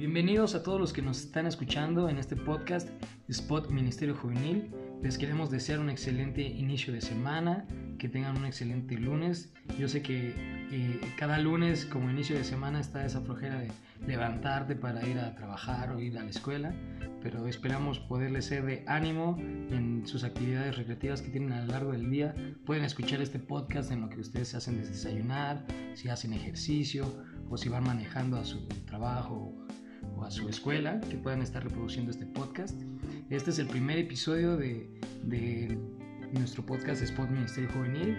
Bienvenidos a todos los que nos están escuchando en este podcast Spot Ministerio Juvenil. Les queremos desear un excelente inicio de semana, que tengan un excelente lunes. Yo sé que eh, cada lunes como inicio de semana está esa flojera de levantarte para ir a trabajar o ir a la escuela, pero esperamos poderles ser de ánimo en sus actividades recreativas que tienen a lo largo del día. Pueden escuchar este podcast en lo que ustedes hacen desayunar, si hacen ejercicio o si van manejando a su trabajo a su escuela, que puedan estar reproduciendo este podcast. Este es el primer episodio de, de nuestro podcast Spot Ministerio Juvenil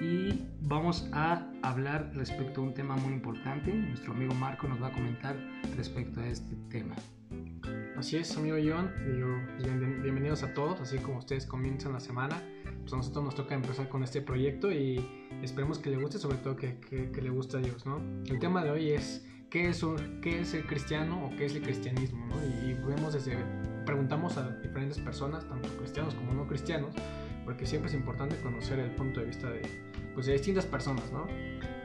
y vamos a hablar respecto a un tema muy importante. Nuestro amigo Marco nos va a comentar respecto a este tema. Así es, amigo John. Bienvenidos a todos. Así como ustedes comienzan la semana, pues a nosotros nos toca empezar con este proyecto y esperemos que le guste, sobre todo que, que, le guste a Dios. ¿no? El tema de hoy es qué es, el cristiano o qué es el cristianismo. Y, vemos desde, preguntamos a diferentes personas, tanto cristianos como no cristianos, porque siempre es importante conocer el punto de vista de, pues, de distintas personas. ¿no?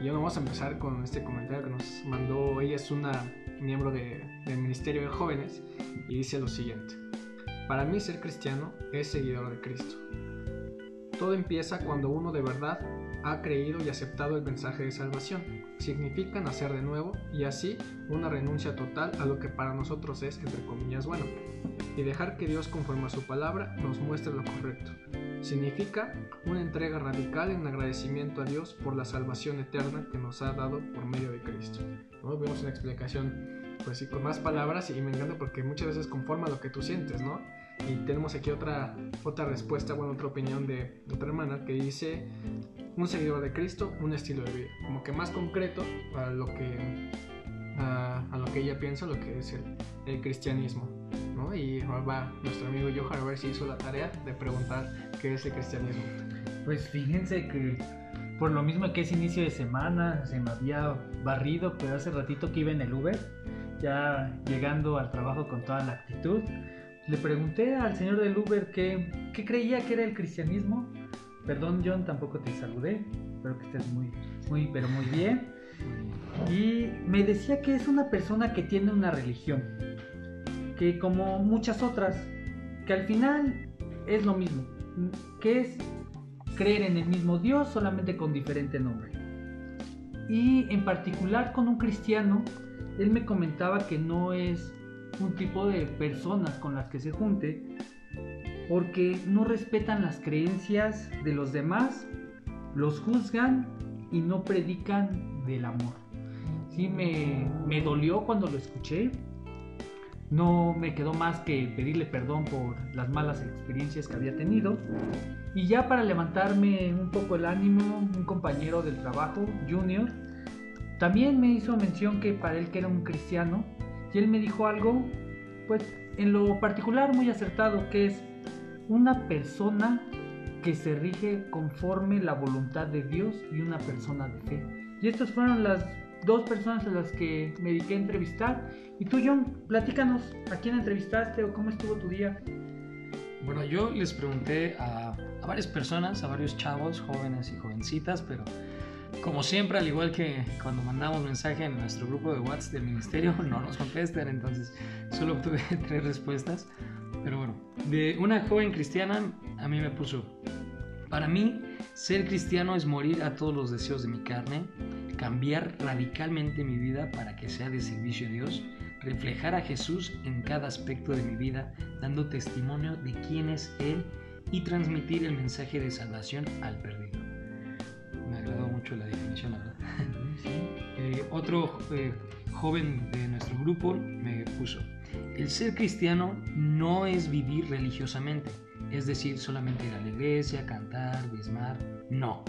Y ahora vamos a empezar con este comentario que nos mandó, ella es una miembro de, del Ministerio de Jóvenes, y dice lo siguiente. Para mí ser cristiano es seguidor de Cristo. Todo empieza cuando uno de verdad ha creído y aceptado el mensaje de salvación. Significa nacer de nuevo y así una renuncia total a lo que para nosotros es, entre comillas, bueno, y dejar que Dios conforme a su palabra nos muestre lo correcto. Significa una entrega radical en agradecimiento a Dios por la salvación eterna que nos ha dado por medio de Cristo. ¿No? Vemos una explicación pues sí, con más palabras y me encanta porque muchas veces conforma lo que tú sientes, ¿no? Y tenemos aquí otra, otra respuesta, bueno, otra opinión de, otra hermana que dice un seguidor de Cristo, un estilo de vida, como que más concreto a lo que, a, lo que ella piensa, lo que es el, cristianismo, ¿no? Y va nuestro amigo Johan a ver si hizo la tarea de preguntar qué es el cristianismo. Pues fíjense que por lo mismo que es inicio de semana, se me había barrido, pero hace ratito que iba en el Uber, ya llegando al trabajo con toda la actitud, le pregunté al señor del Uber qué, creía que era el cristianismo. Perdón, John, tampoco te saludé. Espero que estés muy, muy, pero muy bien. Y me decía que es una persona que tiene una religión. Que como muchas otras, que al final es lo mismo. Que es creer en el mismo Dios, solamente con diferente nombre. Y en particular con un cristiano, él me comentaba que no es un tipo de personas con las que se junte porque no respetan las creencias de los demás, los juzgan y no predican del amor. Sí, me, me dolió cuando lo escuché. No me quedó más que pedirle perdón por las malas experiencias que había tenido. Y ya para levantarme un poco el ánimo, un compañero del trabajo, Junior, también me hizo mención que para él que era un cristiano, y él me dijo algo pues en lo particular muy acertado, que es una persona que se rige conforme la voluntad de Dios y una persona de fe. Y estas fueron las dos personas a las que me dediqué a entrevistar. Y tú, John, platícanos, ¿a quién entrevistaste o cómo estuvo tu día? Bueno, yo les pregunté a, a varias personas, a varios chavos, jóvenes y jovencitas, pero como siempre, al igual que cuando mandamos mensaje en nuestro grupo de WhatsApp del ministerio, no nos contestan, entonces solo obtuve tres respuestas. Pero bueno, de una joven cristiana a mí me puso, para mí ser cristiano es morir a todos los deseos de mi carne, cambiar radicalmente mi vida para que sea de servicio a Dios, reflejar a Jesús en cada aspecto de mi vida, dando testimonio de quién es Él y transmitir el mensaje de salvación al perdido mucho la definición, la verdad. Eh, otro eh, joven de nuestro grupo me puso, el ser cristiano no es vivir religiosamente, es decir, solamente ir a la iglesia, cantar, diezmar, no.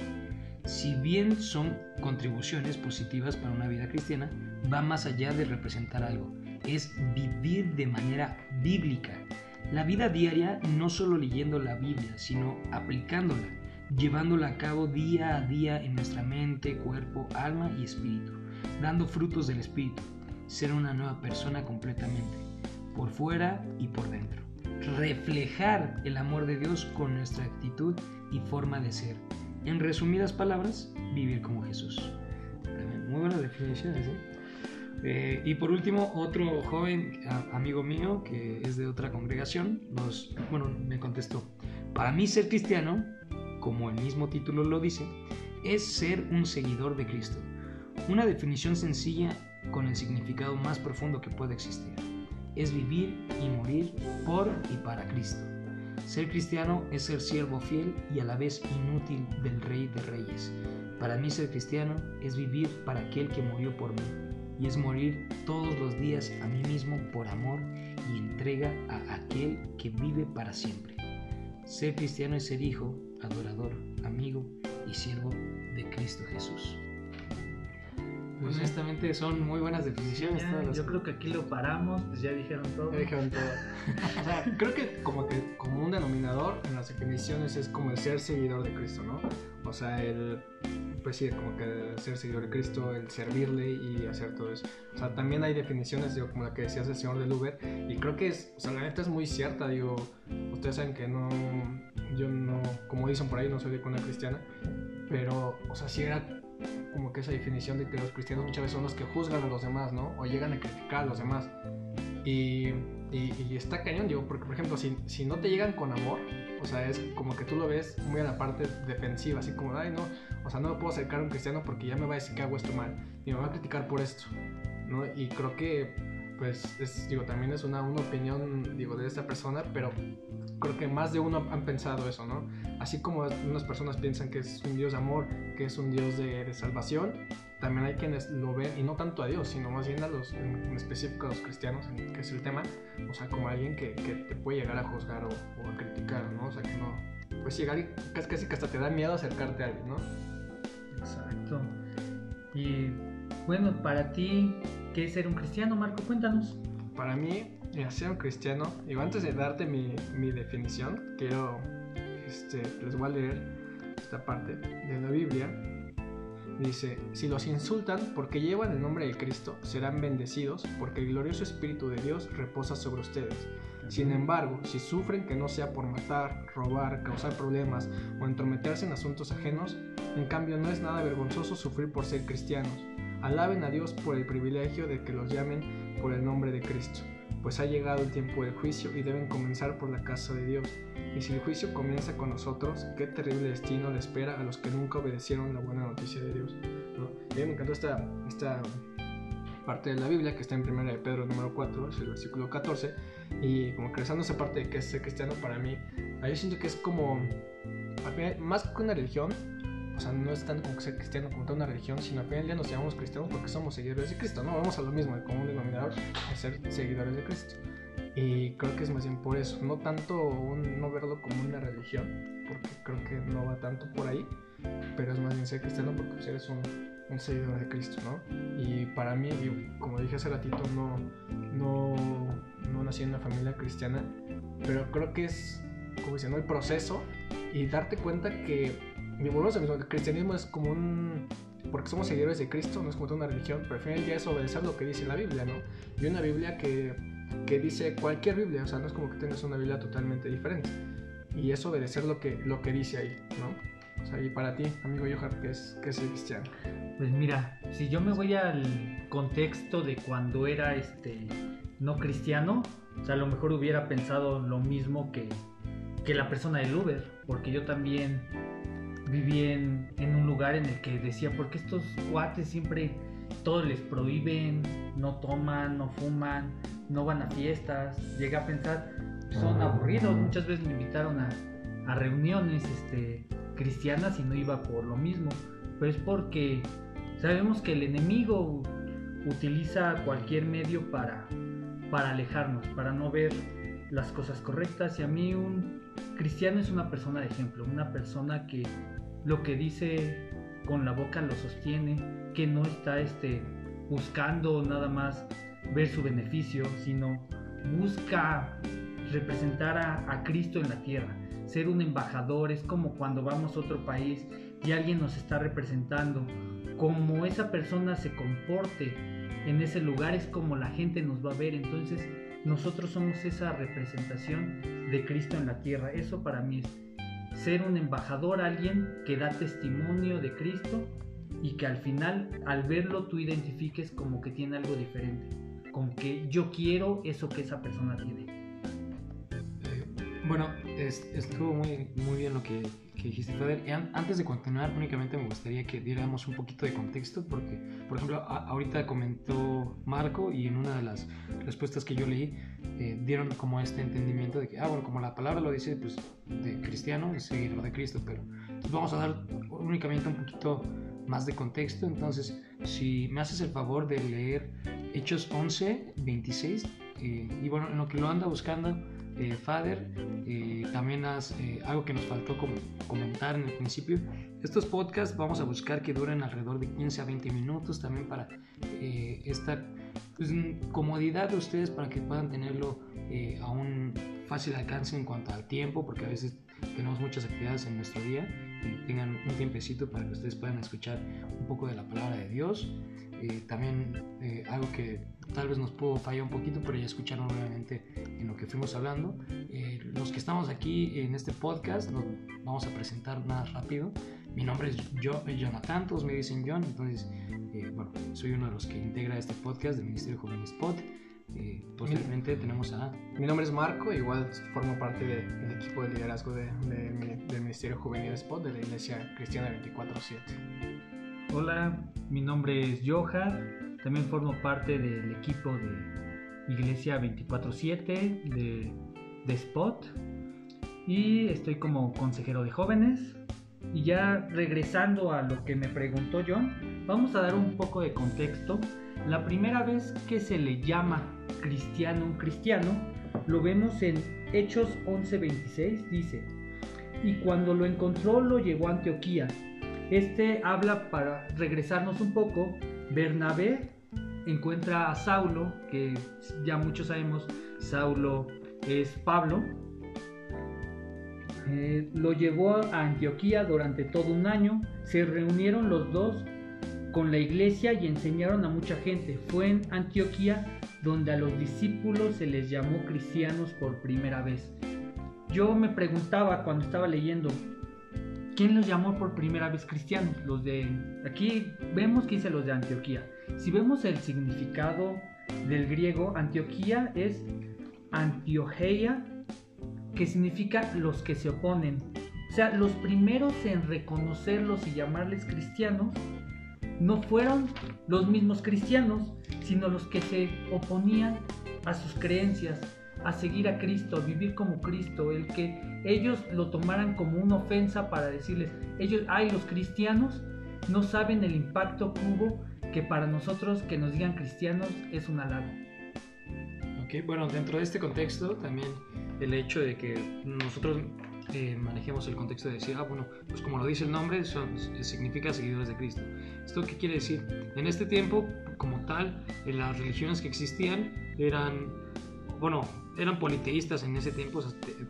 Si bien son contribuciones positivas para una vida cristiana, va más allá de representar algo, es vivir de manera bíblica. La vida diaria no solo leyendo la Biblia, sino aplicándola llevándola a cabo día a día en nuestra mente, cuerpo, alma y espíritu, dando frutos del espíritu, ser una nueva persona completamente, por fuera y por dentro. Reflejar el amor de Dios con nuestra actitud y forma de ser. En resumidas palabras, vivir como Jesús. Muy buenas definiciones, ¿eh? Eh, y por último, otro joven amigo mío que es de otra congregación, nos, bueno, me contestó, para mí ser cristiano, como el mismo título lo dice, es ser un seguidor de Cristo. Una definición sencilla con el significado más profundo que puede existir. Es vivir y morir por y para Cristo. Ser cristiano es ser siervo fiel y a la vez inútil del Rey de Reyes. Para mí ser cristiano es vivir para aquel que murió por mí y es morir todos los días a mí mismo por amor y entrega a aquel que vive para siempre. Ser cristiano es ser hijo, adorador, amigo y siervo de Cristo Jesús. Pues honestamente son muy buenas definiciones. Yo creo que aquí lo paramos, pues ya dijeron todo. Ya dijeron todo. o sea, creo que como, que como un denominador en las definiciones es como el ser seguidor de Cristo, ¿no? O sea, el, pues sí, como que ser seguidor de Cristo, el servirle y hacer todo eso. O sea, también hay definiciones, digo, como la que decías del Señor del Uber, y creo que es, o sea, la neta es muy cierta, digo, ustedes saben que no, yo no, como dicen por ahí, no soy de cuna cristiana, pero, o sea, sí era como que esa definición de que los cristianos muchas veces son los que juzgan a los demás, ¿no? O llegan a criticar a los demás. Y, y, está cañón, digo, porque por ejemplo, si, si, no te llegan con amor, o sea, es como que tú lo ves muy a la parte defensiva, así como, ay, no, o sea, no me puedo acercar a un cristiano porque ya me va a decir que hago esto mal, y me va a criticar por esto, ¿no? Y creo que, pues, es, digo, también es una, una opinión, digo, de esta persona, pero creo que más de uno han pensado eso, ¿no? Así como unas personas piensan que es un Dios de amor, que es un Dios de, salvación, también hay quienes lo ven, y no tanto a Dios, sino más bien a los, en, específico a los cristianos, que es el tema, o sea, como alguien que, que te puede llegar a juzgar o, a criticar, ¿no? O sea, que no, pues llegar y casi, casi que hasta te da miedo acercarte a alguien, ¿no? Exacto. Y bueno, para ti, ¿qué es ser un cristiano, Marco? Cuéntanos. Para mí, ser un cristiano, y antes de darte mi, mi definición, quiero, este, les voy a leer esta parte de la Biblia. Dice, si los insultan porque llevan el nombre de Cristo, serán bendecidos porque el glorioso Espíritu de Dios reposa sobre ustedes. Sin embargo, si sufren que no sea por matar, robar, causar problemas o entrometerse en asuntos ajenos, en cambio no es nada vergonzoso sufrir por ser cristianos. Alaben a Dios por el privilegio de que los llamen por el nombre de Cristo pues ha llegado el tiempo del juicio y deben comenzar por la casa de Dios. Y si el juicio comienza con nosotros, qué terrible destino le espera a los que nunca obedecieron la buena noticia de Dios. ¿no? Y me encantó esta, esta parte de la Biblia que está en 1 de Pedro número 4, es el versículo 14, y como crezando esa parte de que es ser cristiano para mí, yo siento que es como, más que una religión, o sea, no es tanto como ser cristiano como una religión, sino al final día nos llamamos cristianos porque somos seguidores de Cristo, ¿no? Vamos a lo mismo, el común denominador es ser seguidores de Cristo. Y creo que es más bien por eso, no tanto no verlo como una religión, porque creo que no va tanto por ahí, pero es más bien ser cristiano porque eres un, seguidor de Cristo, ¿no? Y para mí, como dije hace ratito, no, no, no nací en una familia cristiana, pero creo que es, como dicen, ¿no? el proceso y darte cuenta que mi volvemos mismo, el cristianismo es como un... Porque somos seguidores de Cristo, no es como una religión, pero al final día es obedecer lo que dice la Biblia, ¿no? Y una Biblia que, que dice cualquier Biblia, o sea, no es como que tengas una Biblia totalmente diferente. Y es obedecer lo que, lo que dice ahí, ¿no? O sea, y para ti, amigo Johan, ¿qué es, qué es el cristiano? Pues mira, si yo me voy al contexto de cuando era este no cristiano, o sea, a lo mejor hubiera pensado lo mismo que, que la persona del Uber, porque yo también viví en, un lugar en el que decía, ¿por qué estos cuates siempre todo les prohíben, no toman, no fuman, no van a fiestas? Llegué a pensar, son aburridos, muchas veces me invitaron a, reuniones este, cristianas y no iba por lo mismo, pero es porque sabemos que el enemigo utiliza cualquier medio para, para alejarnos, para no ver las cosas correctas. Y a mí un cristiano es una persona de ejemplo, una persona que lo que dice con la boca lo sostiene, que no está este, buscando nada más ver su beneficio, sino busca representar a, Cristo en la tierra. Ser un embajador es como cuando vamos a otro país y alguien nos está representando. Como esa persona se comporte en ese lugar es como la gente nos va a ver. Entonces nosotros somos esa representación de Cristo en la tierra. Eso para mí es ser un embajador, alguien que da testimonio de Cristo y que al final, al verlo, tú identifiques como que tiene algo diferente, como que yo quiero eso que esa persona tiene. Eh, bueno, estuvo muy, muy bien lo que, dijiste, Feder. antes de continuar, únicamente me gustaría que diéramos un poquito de contexto, porque, por ejemplo, ahorita comentó Marco y en una de las respuestas que yo leí, eh, dieron como este entendimiento de que, ah, bueno, como la palabra lo dice, pues de cristiano es seguidor de Cristo, pero pues, vamos a dar únicamente un poquito más de contexto. Entonces, si me haces el favor de leer Hechos 11, 26, eh, y bueno, en lo que lo anda buscando, eh, Fader, eh, también haz algo que nos faltó como comentar en el principio. Estos podcasts vamos a buscar que duren alrededor de 15 a 20 minutos también para esta pues, comodidad de ustedes para que puedan tenerlo a un fácil alcance en cuanto al tiempo, porque a veces tenemos muchas actividades en nuestro día y tengan un tiempecito para que ustedes puedan escuchar un poco de la palabra de Dios. Eh, también eh, algo que tal vez nos pudo fallar un poquito, pero ya escucharon nuevamente en lo que fuimos hablando. Eh, los que estamos aquí en este podcast nos vamos a presentar más rápido. Mi nombre es yo, Jonathan, todos me dicen John, entonces, bueno, soy uno de los que integra este podcast del Ministerio Joven Spot. Y posteriormente tenemos a... Mi nombre es Marco, igual formo parte del equipo de liderazgo de, del Ministerio Juvenil Spot de la Iglesia Cristiana 24-7. Hola, mi nombre es Johar, también formo parte del equipo de Iglesia 24-7 de, de Spot y estoy como consejero de jóvenes. Y ya regresando a lo que me preguntó John, vamos a dar un poco de contexto. La primera vez que se le llama cristiano un cristiano, lo vemos en Hechos 11:26, dice, y cuando lo encontró lo llevó a Antioquía. Este habla para regresarnos un poco, Bernabé encuentra a Saulo, que ya muchos sabemos, Saulo es Pablo, eh, lo llevó a Antioquía durante todo un año, se reunieron los dos con la iglesia y enseñaron a mucha gente. Fue en Antioquía donde a los discípulos se les llamó cristianos por primera vez. Yo me preguntaba cuando estaba leyendo, ¿quién los llamó por primera vez cristianos? Los de aquí vemos que dice los de Antioquía. Si vemos el significado del griego, Antioquía es Antiogeia, que significa los que se oponen. O sea, los primeros en reconocerlos y llamarles cristianos no fueron los mismos cristianos, sino los que se oponían a sus creencias, a seguir a Cristo, a vivir como Cristo, el que ellos lo tomaran como una ofensa para decirles, ellos, ay, los cristianos no saben el impacto que hubo, que para nosotros que nos digan cristianos es un halago. Ok, bueno, dentro de este contexto también el hecho de que nosotros eh, manejemos el contexto de decir, ah, bueno, pues como lo dice el nombre, son, significa seguidores de Cristo. ¿Esto qué quiere decir? En este tiempo, como tal, en las religiones que existían eran, bueno, eran politeístas en ese tiempo,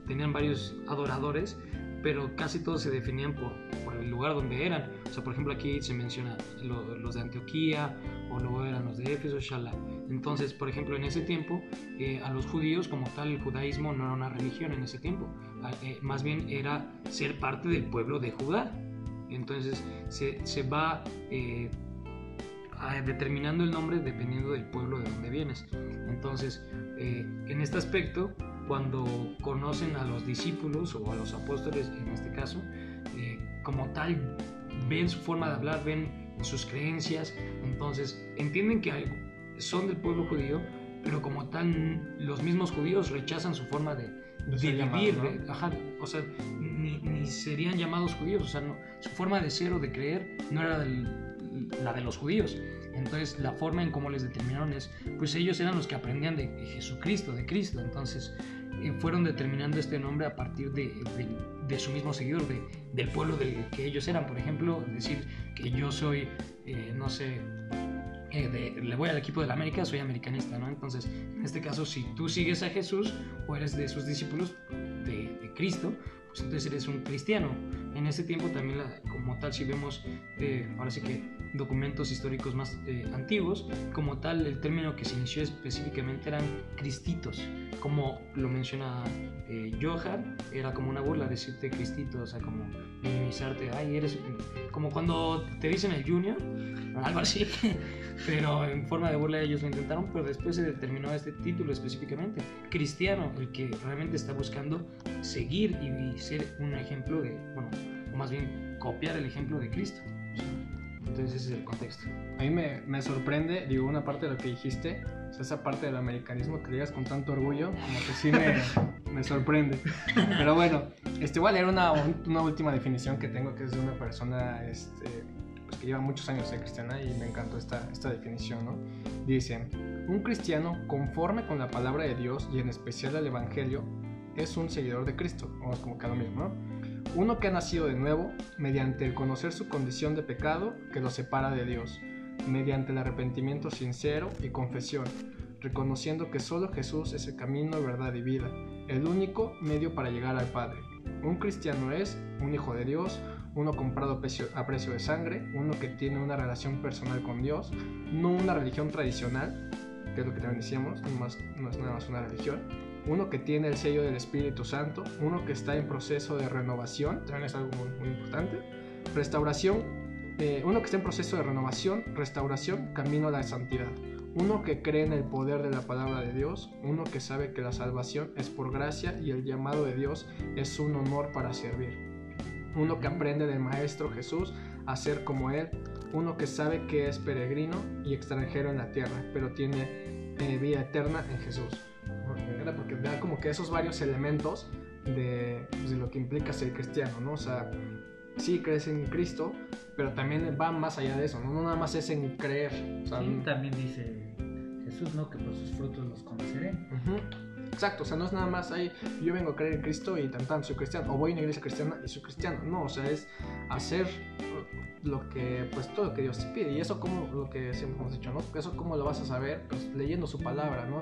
tenían varios adoradores, pero casi todos se definían por, por, el lugar donde eran. O sea, por ejemplo, aquí se menciona los de Antioquía, luego eran los de Éfeso, Shala. Entonces, por ejemplo, en ese tiempo, eh, a los judíos como tal, el judaísmo no era una religión en ese tiempo, ah, eh, más bien era ser parte del pueblo de Judá. Entonces, se, se va eh, determinando el nombre dependiendo del pueblo de donde vienes. Entonces, en este aspecto, cuando conocen a los discípulos o a los apóstoles, en este caso, como tal, ven su forma de hablar, ven sus creencias, entonces entienden que son del pueblo judío, pero como tal los mismos judíos rechazan su forma de, vivir, o sea, ni, serían llamados judíos, o sea, su forma de ser o de creer no era la de los judíos. Entonces la forma en cómo les determinaron es, pues ellos eran los que aprendían de Jesucristo, de Cristo, entonces eh, fueron determinando este nombre a partir de, de, su mismo seguidor, del pueblo del que ellos eran. Por ejemplo, decir que yo soy, eh, no sé, eh, le voy al equipo de la América, soy americanista, ¿no? Entonces, en este caso, si tú sigues a Jesús o eres de sus discípulos de, Cristo, pues entonces eres un cristiano. En ese tiempo también, como tal, si vemos, eh, sí que documentos históricos más eh, antiguos, como tal, el término que se inició específicamente eran cristitos, como lo menciona eh, Johan, era como una burla decirte cristito, o sea, como minimizarte, ay, eres como cuando te dicen el junior, algo así, pero en forma de burla ellos lo intentaron, pero después se determinó este título específicamente, cristiano, el que realmente está buscando seguir y ser un ejemplo de, bueno, o más bien copiar el ejemplo de Cristo. Entonces ese es el contexto. A mí me, me sorprende, digo, una parte de lo que dijiste, esa parte del americanismo que digas con tanto orgullo, como que sí me, me sorprende. Pero bueno, este, igual era una, una última definición que tengo, que es de una persona este, pues que lleva muchos años de cristiana y me encantó esta, esta definición, ¿no? Dice, un cristiano conforme con la palabra de Dios y en especial el Evangelio es un seguidor de Cristo, o es como que lo mismo, ¿no? Uno que ha nacido de nuevo mediante el conocer su condición de pecado que lo separa de Dios, mediante el arrepentimiento sincero y confesión, reconociendo que solo Jesús es el camino, verdad y vida, el único medio para llegar al Padre. Un cristiano es un hijo de Dios, uno comprado a precio de sangre, uno que tiene una relación personal con Dios, no una religión tradicional, que es lo que también decíamos, no, es nada más una religión, uno que tiene el sello del Espíritu Santo, uno que está en proceso de renovación, también es algo muy, importante, restauración, eh, uno que está en proceso de renovación, restauración, camino a la santidad, uno que cree en el poder de la palabra de Dios, uno que sabe que la salvación es por gracia y el llamado de Dios es un honor para servir, uno que aprende del Maestro Jesús a ser como Él, uno que sabe que es peregrino y extranjero en la tierra, pero tiene eh, vida eterna en Jesús da como que esos varios elementos de, pues, de, lo que implica ser cristiano, ¿no? O sea, sí crees en Cristo, pero también va más allá de eso, ¿no? No nada más es en creer. sí, también dice Jesús, ¿no? Que por sus frutos los conoceré. Exacto, o sea, no es nada más ahí, yo vengo a creer en Cristo y tan tan soy cristiano, o voy a una iglesia cristiana y soy cristiano. No, o sea, es hacer lo que, pues todo lo que Dios te pide. Y eso como lo que siempre hemos dicho, ¿no? Eso cómo lo vas a saber, pues leyendo su palabra, ¿no?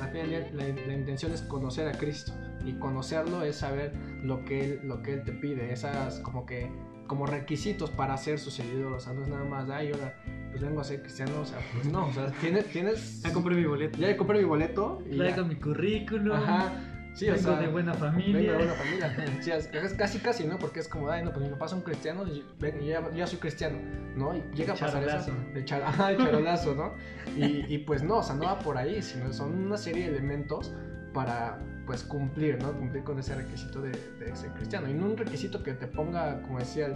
Al final la, la, intención es conocer a Cristo y conocerlo es saber lo que él, lo que él te pide, esas como que como requisitos para ser su seguidor, o sea, no es nada más, ay, ahora pues vengo a ser cristiano, o sea, pues no, o sea, tienes, tienes... Ya compré mi boleto. Ya compré mi boleto. Y Traigo mi currículum. Ajá. Sí, vengo o sea, de buena familia. Vengo de buena familia. Sí, es casi, casi, ¿no? Porque es como, ay, no, pues mi papá es un cristiano y ven, ya, ya, soy cristiano, ¿no? Y llega a pasar eso. El, char, ajá, el charolazo, ¿no? Y, y pues no, o sea, no va por ahí, sino son una serie de elementos para pues cumplir, ¿no? Cumplir con ese requisito de, de, ser cristiano. Y no un requisito que te ponga, como decía el,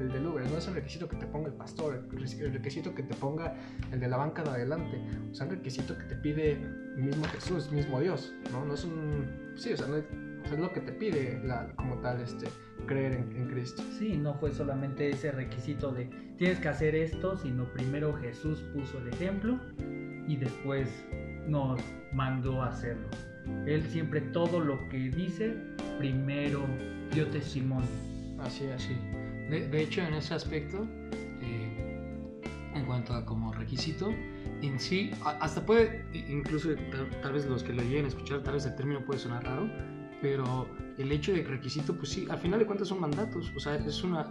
el, del Uber, no es el requisito que te ponga el pastor, el, requisito que te ponga el de la banca de adelante. O sea, un requisito que te pide mismo Jesús, mismo Dios, ¿no? No es un... Sí, o sea, no es, es lo que te pide la, como tal este, creer en, en, Cristo. Sí, no fue solamente ese requisito de tienes que hacer esto, sino primero Jesús puso el ejemplo y después nos mandó a hacerlo. Él siempre todo lo que dice, primero dio testimonio. Así, así. De, hecho, en ese aspecto, eh, en cuanto a como requisito, en sí, hasta puede, incluso tal, vez los que lo lleguen a escuchar, tal vez el término puede sonar raro, pero el hecho de requisito, pues sí, al final de cuentas son mandatos, o sea, es una...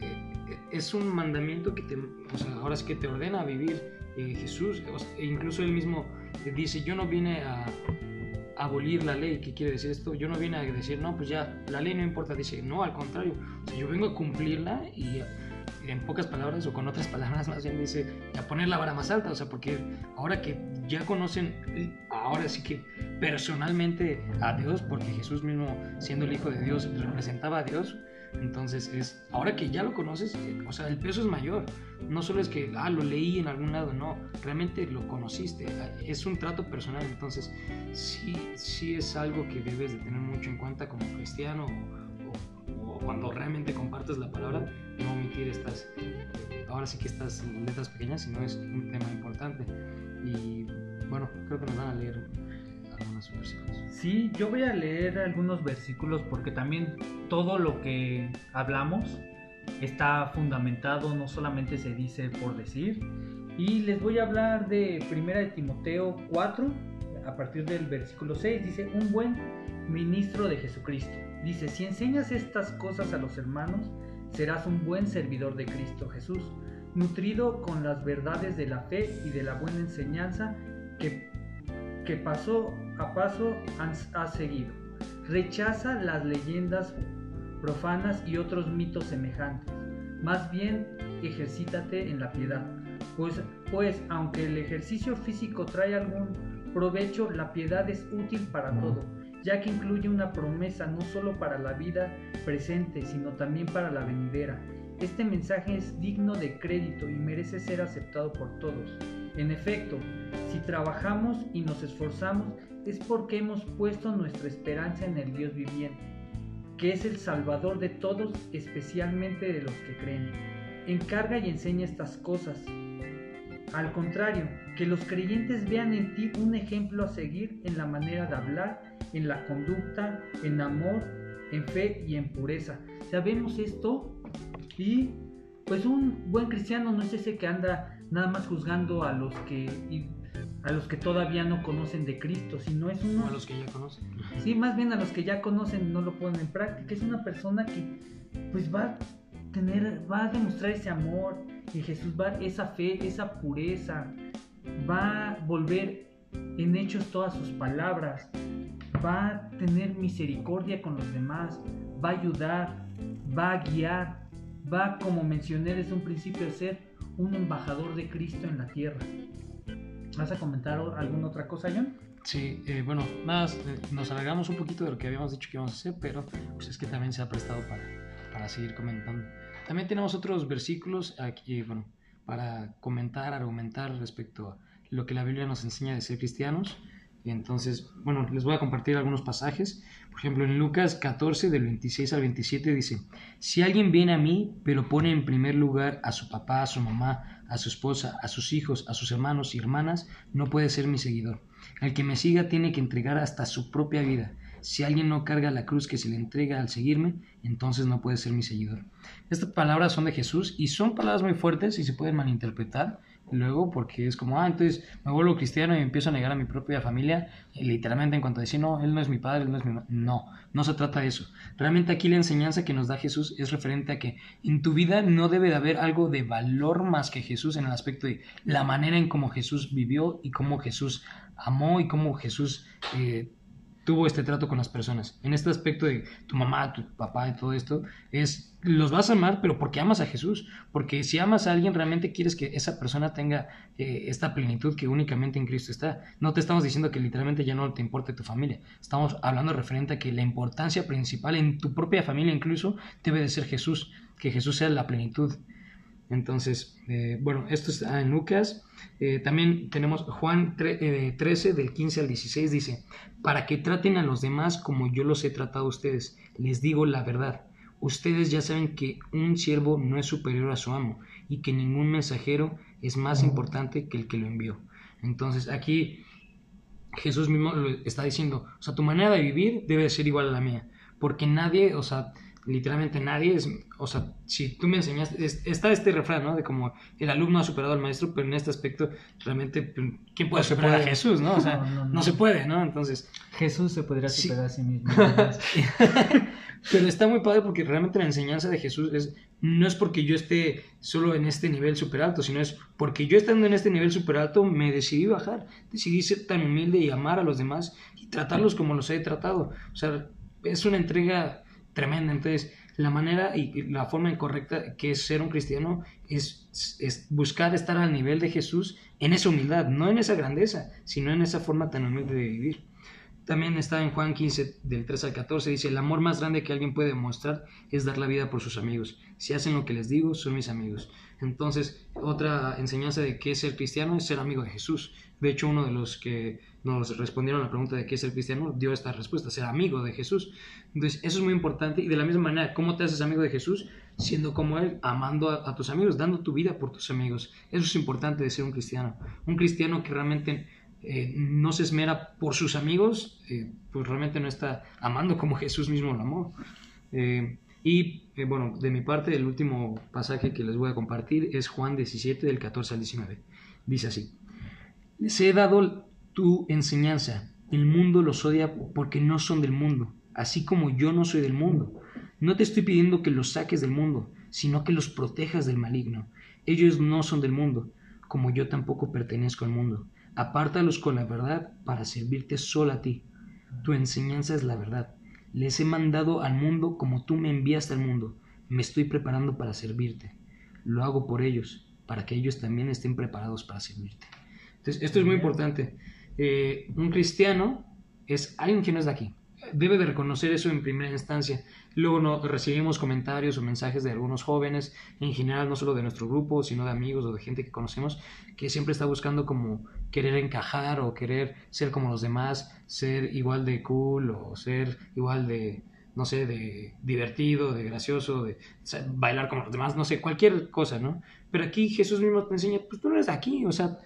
Eh, es un mandamiento que te, o sea, ahora es que te ordena a vivir eh, Jesús, incluso él mismo dice, yo no vine a, abolir la ley. ¿Qué quiere decir esto? Yo no vine a decir, no, pues ya, la ley no importa. Dice, no, al contrario, yo vengo a cumplirla y en pocas palabras o con otras palabras más bien dice, a poner la vara más alta. O sea, porque ahora que ya conocen, ahora sí que personalmente a Dios, porque Jesús mismo siendo el Hijo de Dios representaba a Dios, entonces es, ahora que ya lo conoces, eh, o sea, el peso es mayor. No solo es que, ah, lo leí en algún lado, no, realmente lo conociste. Es un trato personal, entonces sí, sí es algo que debes de tener mucho en cuenta como cristiano o, o, cuando realmente compartes la palabra, no omitir estas, ahora sí que estas letras pequeñas, sino es un tema importante. Y bueno, creo que nos van a leer versículos. Sí, yo voy a leer algunos versículos porque también todo lo que hablamos está fundamentado, no solamente se dice por decir. Y les voy a hablar de 1 de Timoteo 4, a partir del versículo 6, dice, un buen ministro de Jesucristo, Dice, si enseñas estas cosas a los hermanos, serás un buen servidor de Cristo Jesús, nutrido con las verdades de la fe y de la buena enseñanza que, que paso a paso has seguido. Rechaza las leyendas profanas y otros mitos semejantes. Más bien, ejercítate en la piedad, pues, pues aunque el ejercicio físico trae algún provecho, la piedad es útil para todo ya que incluye una promesa no solo para la vida presente, sino también para la venidera. Este mensaje es digno de crédito y merece ser aceptado por todos. En efecto, si trabajamos y nos esforzamos es porque hemos puesto nuestra esperanza en el Dios viviente, que es el Salvador de todos, especialmente de los que creen. Encarga y enseña estas cosas. Al contrario, que los creyentes vean en ti un ejemplo a seguir en la manera de hablar, en la conducta, en amor, en fe y en pureza. Sabemos esto y pues un buen cristiano no es ese que anda nada más juzgando a los que a los que todavía no conocen de Cristo, sino es uno a los que ya conocen. Sí, más bien a los que ya conocen no lo ponen en práctica, es una persona que pues va a tener va a demostrar ese amor y Jesús va esa fe, esa pureza, va a volver en hechos todas sus palabras, va a tener misericordia con los demás, va a ayudar, va a guiar, va, como mencioné desde un principio, a ser un embajador de Cristo en la tierra. ¿Vas a comentar alguna otra cosa, John? Sí, eh, bueno, nada, eh, nos alargamos un poquito de lo que habíamos dicho que íbamos a hacer, pero pues es que también se ha prestado para, para seguir comentando. También tenemos otros versículos aquí, bueno, para comentar, argumentar respecto a lo que la Biblia nos enseña de ser cristianos. Y entonces, bueno, les voy a compartir algunos pasajes. Por ejemplo, en Lucas 14, del 26 al 27 dice, si alguien viene a mí, pero pone en primer lugar a su papá, a su mamá, a su esposa, a sus hijos, a sus hermanos y hermanas, no puede ser mi seguidor. El que me siga tiene que entregar hasta su propia vida. Si alguien no carga la cruz que se le entrega al seguirme, entonces no puede ser mi seguidor. Estas palabras son de Jesús y son palabras muy fuertes y se pueden malinterpretar luego porque es como, ah, entonces me vuelvo cristiano y empiezo a negar a mi propia familia, literalmente en cuanto a decir, no, él no es mi padre, él no es mi... No, no se trata de eso. Realmente aquí la enseñanza que nos da Jesús es referente a que en tu vida no debe de haber algo de valor más que Jesús en el aspecto de la manera en cómo Jesús vivió y cómo Jesús amó y cómo Jesús... Eh, tuvo este trato con las personas. En este aspecto de tu mamá, tu papá y todo esto, es los vas a amar, pero porque amas a Jesús. Porque si amas a alguien, realmente quieres que esa persona tenga eh, esta plenitud que únicamente en Cristo está. No te estamos diciendo que literalmente ya no te importe tu familia. Estamos hablando referente a que la importancia principal en tu propia familia incluso debe de ser Jesús. Que Jesús sea la plenitud. Entonces, eh, bueno, esto está en Lucas. Eh, también tenemos Juan 13 del 15 al 16 dice, para que traten a los demás como yo los he tratado a ustedes. Les digo la verdad. Ustedes ya saben que un siervo no es superior a su amo y que ningún mensajero es más importante que el que lo envió. Entonces aquí Jesús mismo lo está diciendo, o sea, tu manera de vivir debe ser igual a la mía, porque nadie, o sea, literalmente nadie es, o sea, si tú me enseñaste, está este refrán, ¿no? De como el alumno ha superado al maestro, pero en este aspecto, realmente, pues, ¿quién puede superar a Jesús, no? O sea, no, se puede, ¿no? Entonces... Jesús se podría superar a sí mismo. pero está muy padre porque realmente la enseñanza de Jesús es, no es porque yo esté solo en este nivel super alto, sino es porque yo estando en este nivel super alto me decidí bajar, decidí ser tan humilde y amar a los demás y tratarlos como los he tratado. O sea, es una entrega tremenda. Entonces, la manera y la forma incorrecta que es ser un cristiano es, es, buscar estar al nivel de Jesús en esa humildad, no en esa grandeza, sino en esa forma tan humilde de vivir. También está en Juan 15, del 3 al 14, dice, el amor más grande que alguien puede mostrar es dar la vida por sus amigos. Si hacen lo que les digo, son mis amigos. Entonces, otra enseñanza de qué es ser cristiano es ser amigo de Jesús. De hecho, uno de los que nos respondieron a la pregunta de qué es ser cristiano dio esta respuesta, ser amigo de Jesús. Entonces, eso es muy importante y de la misma manera, ¿cómo te haces amigo de Jesús? Siendo como Él, amando a, tus amigos, dando tu vida por tus amigos. Eso es importante de ser un cristiano. Un cristiano que realmente eh, no se esmera por sus amigos, eh, pues realmente no está amando como Jesús mismo lo amó. Eh, y bueno, de mi parte, el último pasaje que les voy a compartir es Juan 17, del 14 al 19. Dice así. Les he dado tu enseñanza. El mundo los odia porque no son del mundo, así como yo no soy del mundo. No te estoy pidiendo que los saques del mundo, sino que los protejas del maligno. Ellos no son del mundo, como yo tampoco pertenezco al mundo. Apártalos con la verdad para servirte solo a ti. Tu enseñanza es la verdad. Les he mandado al mundo como tú me enviaste al mundo. Me estoy preparando para servirte. Lo hago por ellos, para que ellos también estén preparados para servirte. Entonces, esto es muy importante. Eh, un cristiano es alguien que no es de aquí. Debe de reconocer eso en primera instancia. Luego no, recibimos comentarios o mensajes de algunos jóvenes, en general no solo de nuestro grupo, sino de amigos o de gente que conocemos, que siempre está buscando como querer encajar o querer ser como los demás, ser igual de cool o ser igual de, no sé, de divertido, de gracioso, de bailar como los demás, no sé, cualquier cosa, ¿no? Pero aquí Jesús mismo te enseña, pues tú no eres de aquí, o sea,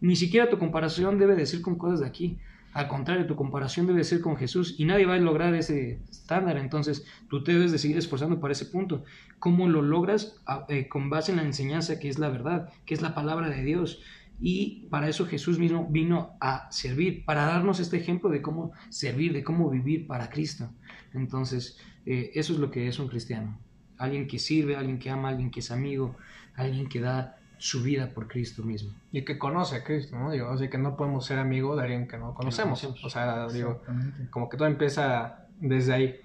ni siquiera tu comparación debe decir con cosas de aquí. Al contrario, tu comparación debe ser con Jesús y nadie va a lograr ese estándar. Entonces, tú te debes de seguir esforzando para ese punto. ¿Cómo lo logras? Ah, eh, con base en la enseñanza que es la verdad, que es la palabra de Dios. Y para eso Jesús mismo vino a servir, para darnos este ejemplo de cómo servir, de cómo vivir para Cristo. Entonces, eh, eso es lo que es un cristiano. Alguien que sirve, alguien que ama, alguien que es amigo, alguien que da su vida por Cristo mismo. Y que conoce a Cristo, ¿no? Digo, o que no podemos ser amigos de alguien que no conocemos. o sea, digo, como que todo empieza desde ahí,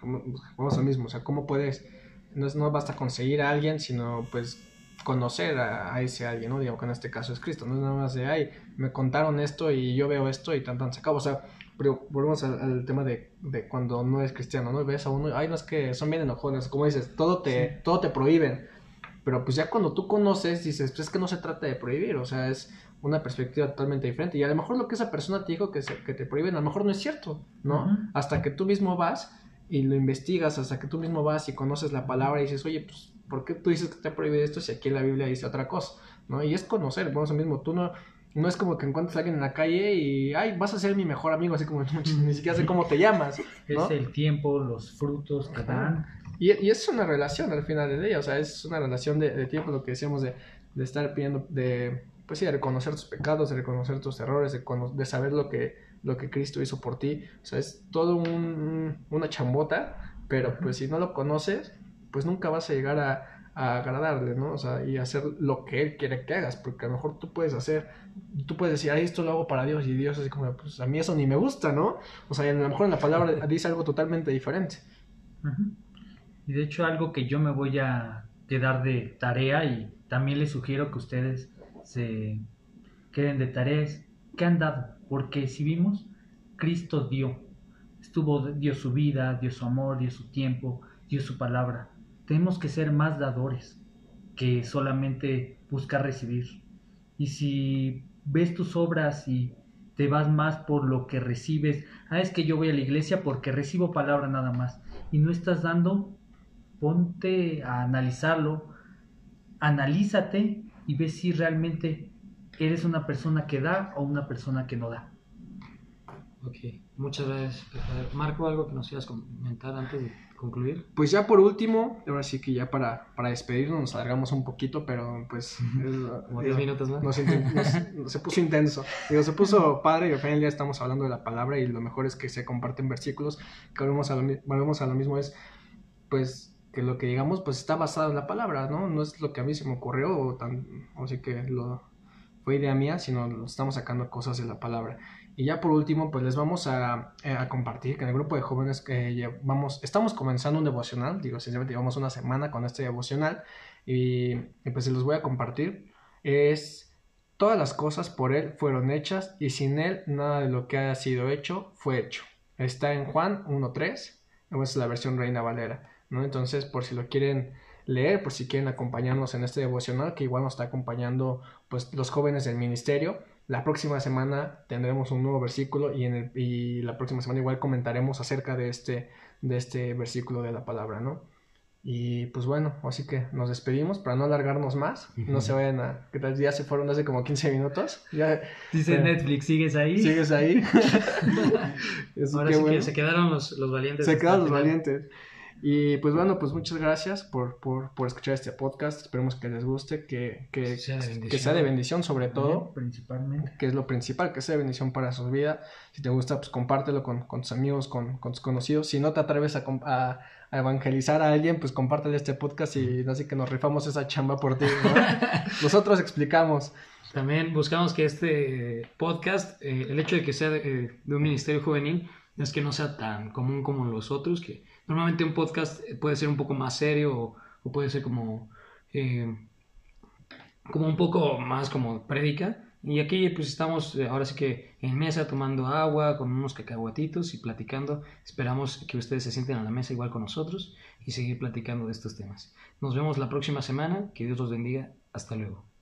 vamos al mismo, o sea, ¿cómo puedes, no, no basta conseguir a alguien, sino pues conocer a, ese alguien, ¿no? Digo que en este caso es Cristo, no es nada más de, ay, me contaron esto y yo veo esto y tan tan se acabó, o sea, pero volvemos al, tema de, de, cuando no es cristiano, ¿no? Ves a uno, ay, no es que son bien enojones, como dices, todo te, todo te prohíben pero pues ya cuando tú conoces, dices, pues es que no se trata de prohibir, o sea, es una perspectiva totalmente diferente. Y a lo mejor lo que esa persona te dijo que, que te prohíben, a lo mejor no es cierto, ¿no? Hasta que tú mismo vas y lo investigas, hasta que tú mismo vas y conoces la palabra y dices, oye, pues, ¿por qué tú dices que te prohíbe esto si aquí en la Biblia dice otra cosa? ¿No? Y es conocer, vamos al mismo, tú no, no es como que encuentres a alguien en la calle y, ay, vas a ser mi mejor amigo, así como ni siquiera sé cómo te llamas. Es el tiempo, los frutos que dan y, y, es una relación al final del día, o sea, es una relación de, tiempo, lo que decíamos de, de, estar pidiendo, de, pues sí, de reconocer tus pecados, de reconocer tus errores, de, de saber lo que, lo que Cristo hizo por ti. O sea, es todo un, una chambota, pero pues si no lo conoces, pues nunca vas a llegar a, a agradarle, ¿no? O sea, y hacer lo que Él quiere que hagas, porque a lo mejor tú puedes hacer, tú puedes decir, ay, esto lo hago para Dios, y Dios así como, pues a mí eso ni me gusta, ¿no? O sea, a lo mejor en la palabra dice algo totalmente diferente. Y de hecho algo que yo me voy a quedar de tarea y también les sugiero que ustedes se queden de tareas que han dado, porque si vimos, Cristo dio, estuvo, dio su vida, dio su amor, dio su tiempo, dio su palabra. Tenemos que ser más dadores que solamente buscar recibir. Y si ves tus obras y te vas más por lo que recibes, ah, es que yo voy a la iglesia porque recibo palabra nada más, y no estás dando ponte a analizarlo, analízate y ve si realmente eres una persona que da o una persona que no da. Ok, muchas gracias. Marco, ¿algo que nos quieras comentar antes de concluir? Pues ya por último, ahora sí que ya para, para despedirnos nos alargamos un poquito, pero pues... Como 10 minutos más. se puso intenso. Digo, se puso padre y al final ya estamos hablando de la palabra y lo mejor es que se comparten versículos. Que volvemos a lo, volvemos a lo mismo, es pues que lo que digamos pues está basado en la palabra, ¿no? No es lo que a mí se me ocurrió o tan, o sea que lo fue idea mía, sino estamos sacando cosas de la palabra. Y ya por último, pues les vamos a, eh, a compartir que en el grupo de jóvenes que llevamos, estamos comenzando un devocional, digo, sinceramente llevamos una semana con este devocional y, y pues se los voy a compartir. Es todas las cosas por Él fueron hechas y sin Él nada de lo que haya sido hecho fue hecho. Está en Juan 1.3, esa es la versión Reina Valera. ¿No? Entonces, por si lo quieren leer, por si quieren acompañarnos en este devocional, que igual nos está acompañando pues los jóvenes del ministerio. La próxima semana tendremos un nuevo versículo y, en el, y la próxima semana igual comentaremos acerca de este, de este versículo de la palabra, ¿no? Y pues bueno, así que nos despedimos para no alargarnos más. No se vayan a. ¿Qué tal? Ya se fueron hace como 15 minutos. Ya, Dice Netflix, ¿sigues ahí? ¿Sigues ahí? Ahora sí que se quedaron los, los valientes. Se quedaron los valientes. Y pues bueno, pues muchas gracias por, por, por escuchar este podcast. Esperemos que les guste, que, que, Sea de que bendición. sea de bendición sobre todo, Principalmente. que es lo principal, que sea de bendición para su vida. Si te gusta, pues compártelo con, con tus amigos, con, con tus conocidos. Si no te atreves a, com- a, a evangelizar a alguien, pues compártele este podcast y así que nos rifamos esa chamba por ti. ¿no? Nosotros explicamos. También buscamos que este podcast, eh, el hecho de que sea de, eh, de un ministerio juvenil, es que no sea tan común como los otros, que normalmente un podcast eh, puede ser un poco más serio o, puede ser como, eh, como un poco más como prédica. Y aquí pues estamos eh, ahora sí que en mesa tomando agua con unos cacahuatitos y platicando. Esperamos que ustedes se sienten a la mesa igual con nosotros y seguir platicando de estos temas. Nos vemos la próxima semana. Que Dios los bendiga. Hasta luego.